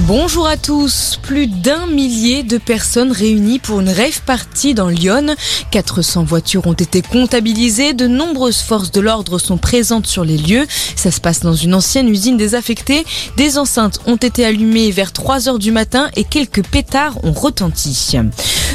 Bonjour à tous. Plus d'un millier de personnes réunies pour une rave party dans Lyon. 400 voitures ont été comptabilisées. De nombreuses forces de l'ordre sont présentes sur les lieux. Ça se passe dans une ancienne usine désaffectée. Des enceintes ont été allumées vers 3 heures du matin et quelques pétards ont retenti.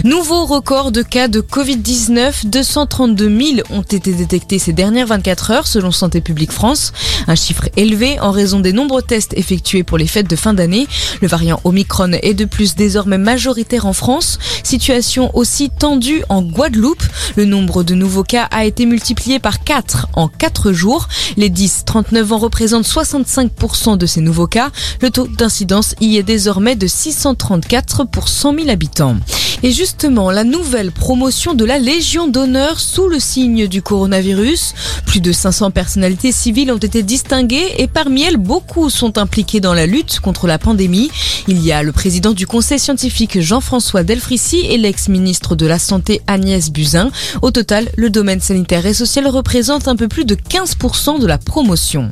Nouveau record de cas de Covid-19. 232 000 ont été détectés ces dernières 24 heures selon Santé publique France. Un chiffre élevé en raison des nombreux tests effectués pour les fêtes de fin d'année. Le variant Omicron est de plus désormais majoritaire en France. Situation aussi tendue en Guadeloupe. Le nombre de nouveaux cas a été multiplié par 4 en 4 jours. Les 10-39 ans représentent 65% de ces nouveaux cas. Le taux d'incidence y est désormais de 634 pour 100 000 habitants. Et justement, la nouvelle promotion de la Légion d'honneur sous le signe du coronavirus. Plus de 500 personnalités civiles ont été distinguées et parmi elles, beaucoup sont impliquées dans la lutte contre la pandémie. Il y a le président du conseil scientifique Jean-François Delfrissi et l'ex-ministre de la Santé Agnès Buzyn. Au total, le domaine sanitaire et social représente un peu plus de 15% de la promotion.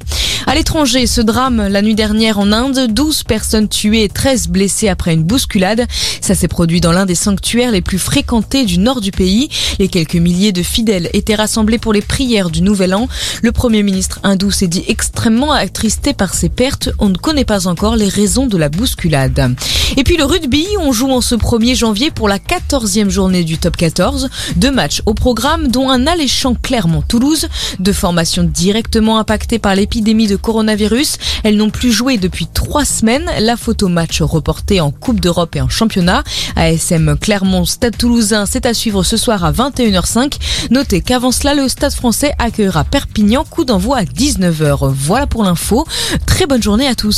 À l'étranger, ce drame la nuit dernière en Inde, 12 personnes tuées et 13 blessées après une bousculade. Ça s'est produit dans l'un des sanctuaires les plus fréquentés du nord du pays. Les quelques milliers de fidèles étaient rassemblés pour les prières du Nouvel An. Le Premier ministre hindou s'est dit extrêmement attristé par ces pertes. On ne connaît pas encore les raisons de la bousculade. Et puis le rugby, on joue en ce 1er janvier pour la 14e journée du top 14. Deux matchs au programme, dont un alléchant Clermont-Toulouse. Deux formations directement impactées par l'épidémie de coronavirus. Elles n'ont plus joué depuis trois semaines. La photo match reportée en Coupe d'Europe et en championnat. ASM Clermont Stade Toulousain, c'est à suivre ce soir à 21h05. Notez qu'avant cela, le Stade français accueillera Perpignan, coup d'envoi à 19h. Voilà pour l'info. Très bonne journée à tous.